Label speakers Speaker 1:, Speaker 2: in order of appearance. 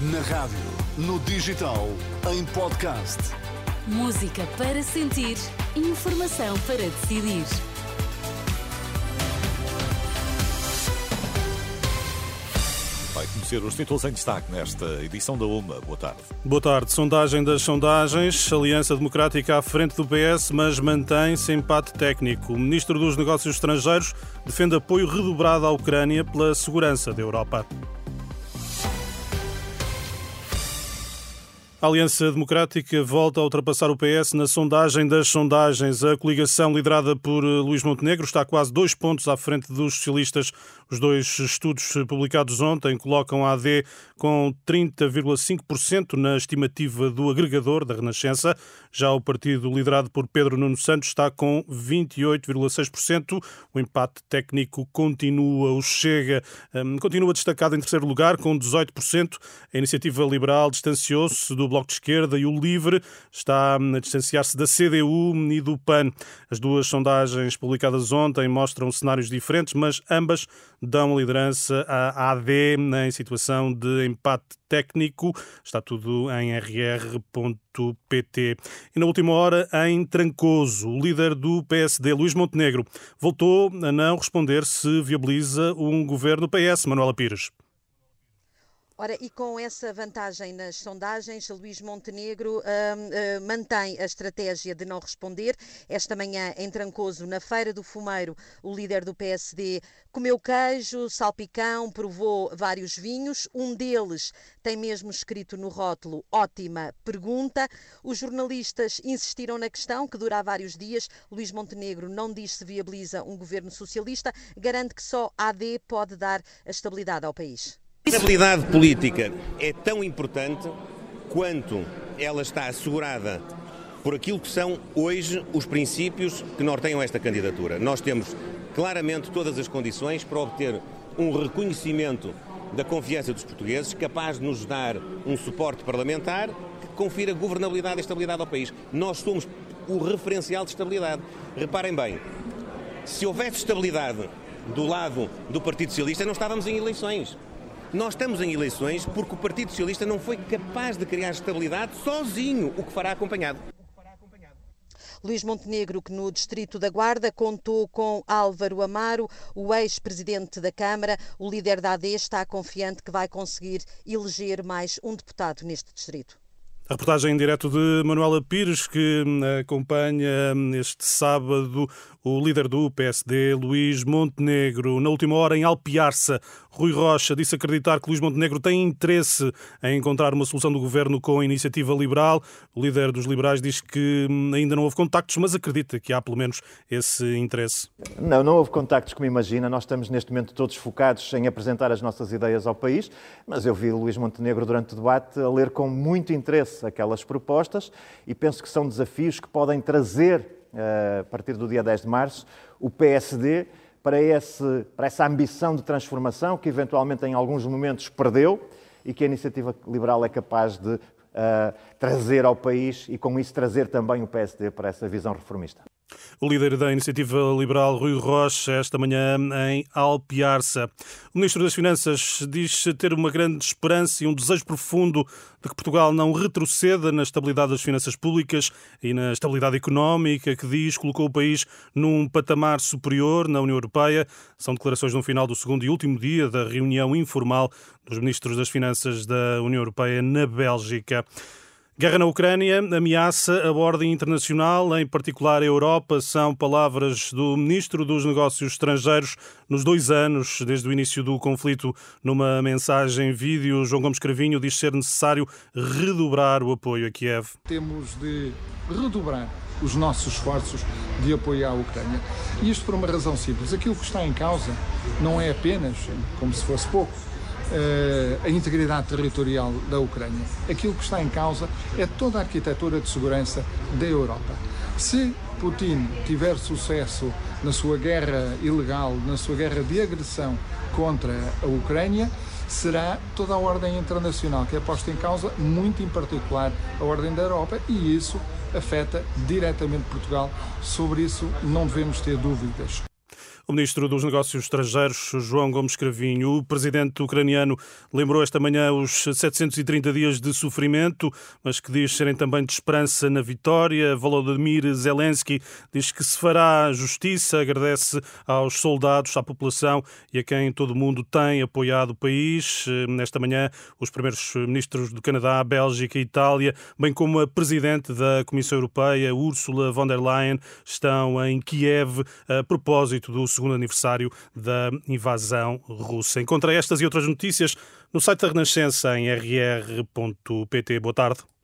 Speaker 1: Na rádio, no digital, em podcast.
Speaker 2: Música para sentir, informação para decidir.
Speaker 3: Vai conhecer os títulos em destaque nesta edição da UMA. Boa tarde.
Speaker 4: Boa tarde. Sondagem das sondagens. Aliança Democrática à frente do PS, mas mantém-se empate técnico. O Ministro dos Negócios Estrangeiros defende apoio redobrado à Ucrânia pela segurança da Europa. A Aliança Democrática volta a ultrapassar o PS na sondagem das sondagens. A coligação liderada por Luís Montenegro está quase dois pontos à frente dos socialistas. Os dois estudos publicados ontem colocam a AD com 30,5% na estimativa do agregador da Renascença. Já o partido liderado por Pedro Nuno Santos está com 28,6%. O empate técnico continua. O Chega um, continua destacado em terceiro lugar com 18%. A iniciativa liberal distanciou-se do Bloco de Esquerda e o Livre está a distanciar-se da CDU e do PAN. As duas sondagens publicadas ontem mostram cenários diferentes, mas ambas dão liderança à AD em situação de empate técnico. Está tudo em rr.pt. E na última hora, em Trancoso, o líder do PSD, Luís Montenegro, voltou a não responder se viabiliza um governo PS, Manuela Pires.
Speaker 5: Ora, e com essa vantagem nas sondagens, Luís Montenegro uh, uh, mantém a estratégia de não responder. Esta manhã, em Trancoso, na Feira do Fumeiro, o líder do PSD comeu queijo, salpicão, provou vários vinhos. Um deles tem mesmo escrito no rótulo: ótima pergunta. Os jornalistas insistiram na questão, que dura há vários dias. Luís Montenegro não diz se viabiliza um governo socialista, garante que só AD pode dar a estabilidade ao país.
Speaker 6: A estabilidade política é tão importante quanto ela está assegurada por aquilo que são hoje os princípios que norteiam esta candidatura. Nós temos claramente todas as condições para obter um reconhecimento da confiança dos portugueses, capaz de nos dar um suporte parlamentar que confira governabilidade e estabilidade ao país. Nós somos o referencial de estabilidade. Reparem bem, se houvesse estabilidade do lado do Partido Socialista, não estávamos em eleições. Nós estamos em eleições porque o Partido Socialista não foi capaz de criar estabilidade sozinho, o que fará acompanhado.
Speaker 5: Luís Montenegro, que no Distrito da Guarda contou com Álvaro Amaro, o ex-presidente da Câmara. O líder da AD está confiante que vai conseguir eleger mais um deputado neste distrito.
Speaker 4: A reportagem em direto de Manuela Pires, que hum, acompanha hum, este sábado o líder do PSD, Luís Montenegro. Na última hora, em Alpiarça, Rui Rocha disse acreditar que Luís Montenegro tem interesse em encontrar uma solução do governo com a iniciativa liberal. O líder dos liberais diz que hum, ainda não houve contactos, mas acredita que há pelo menos esse interesse.
Speaker 7: Não, não houve contactos, como imagina. Nós estamos neste momento todos focados em apresentar as nossas ideias ao país, mas eu vi Luís Montenegro durante o debate a ler com muito interesse aquelas propostas e penso que são desafios que podem trazer, eh, a partir do dia 10 de março, o PSD para, esse, para essa ambição de transformação que eventualmente em alguns momentos perdeu e que a iniciativa liberal é capaz de uh, trazer ao país e com isso trazer também o PSD para essa visão reformista.
Speaker 4: O líder da Iniciativa Liberal, Rui Rocha, esta manhã em Alpiarça. O Ministro das Finanças diz ter uma grande esperança e um desejo profundo de que Portugal não retroceda na estabilidade das finanças públicas e na estabilidade económica, que diz colocou o país num patamar superior na União Europeia. São declarações no final do segundo e último dia da reunião informal dos ministros das Finanças da União Europeia na Bélgica. Guerra na Ucrânia ameaça a ordem internacional, em particular a Europa, são palavras do Ministro dos Negócios Estrangeiros nos dois anos desde o início do conflito. Numa mensagem vídeo, João Gomes Cravinho diz ser necessário redobrar o apoio a Kiev.
Speaker 8: Temos de redobrar os nossos esforços de apoio à Ucrânia. E isto por uma razão simples. Aquilo que está em causa não é apenas, como se fosse pouco, a integridade territorial da Ucrânia. Aquilo que está em causa é toda a arquitetura de segurança da Europa. Se Putin tiver sucesso na sua guerra ilegal, na sua guerra de agressão contra a Ucrânia, será toda a ordem internacional que é posta em causa, muito em particular a ordem da Europa, e isso afeta diretamente Portugal. Sobre isso não devemos ter dúvidas.
Speaker 4: O ministro dos Negócios Estrangeiros, João Gomes Cravinho, o presidente ucraniano, lembrou esta manhã os 730 dias de sofrimento, mas que diz serem também de esperança na vitória. Volodymyr Zelensky diz que se fará justiça, agradece aos soldados, à população e a quem todo o mundo tem apoiado o país. Nesta manhã, os primeiros ministros do Canadá, Bélgica e Itália, bem como a presidente da Comissão Europeia, Ursula von der Leyen, estão em Kiev a propósito do segundo aniversário da invasão russa. Encontrei estas e outras notícias no site da Renascença em rr.pt. Boa tarde.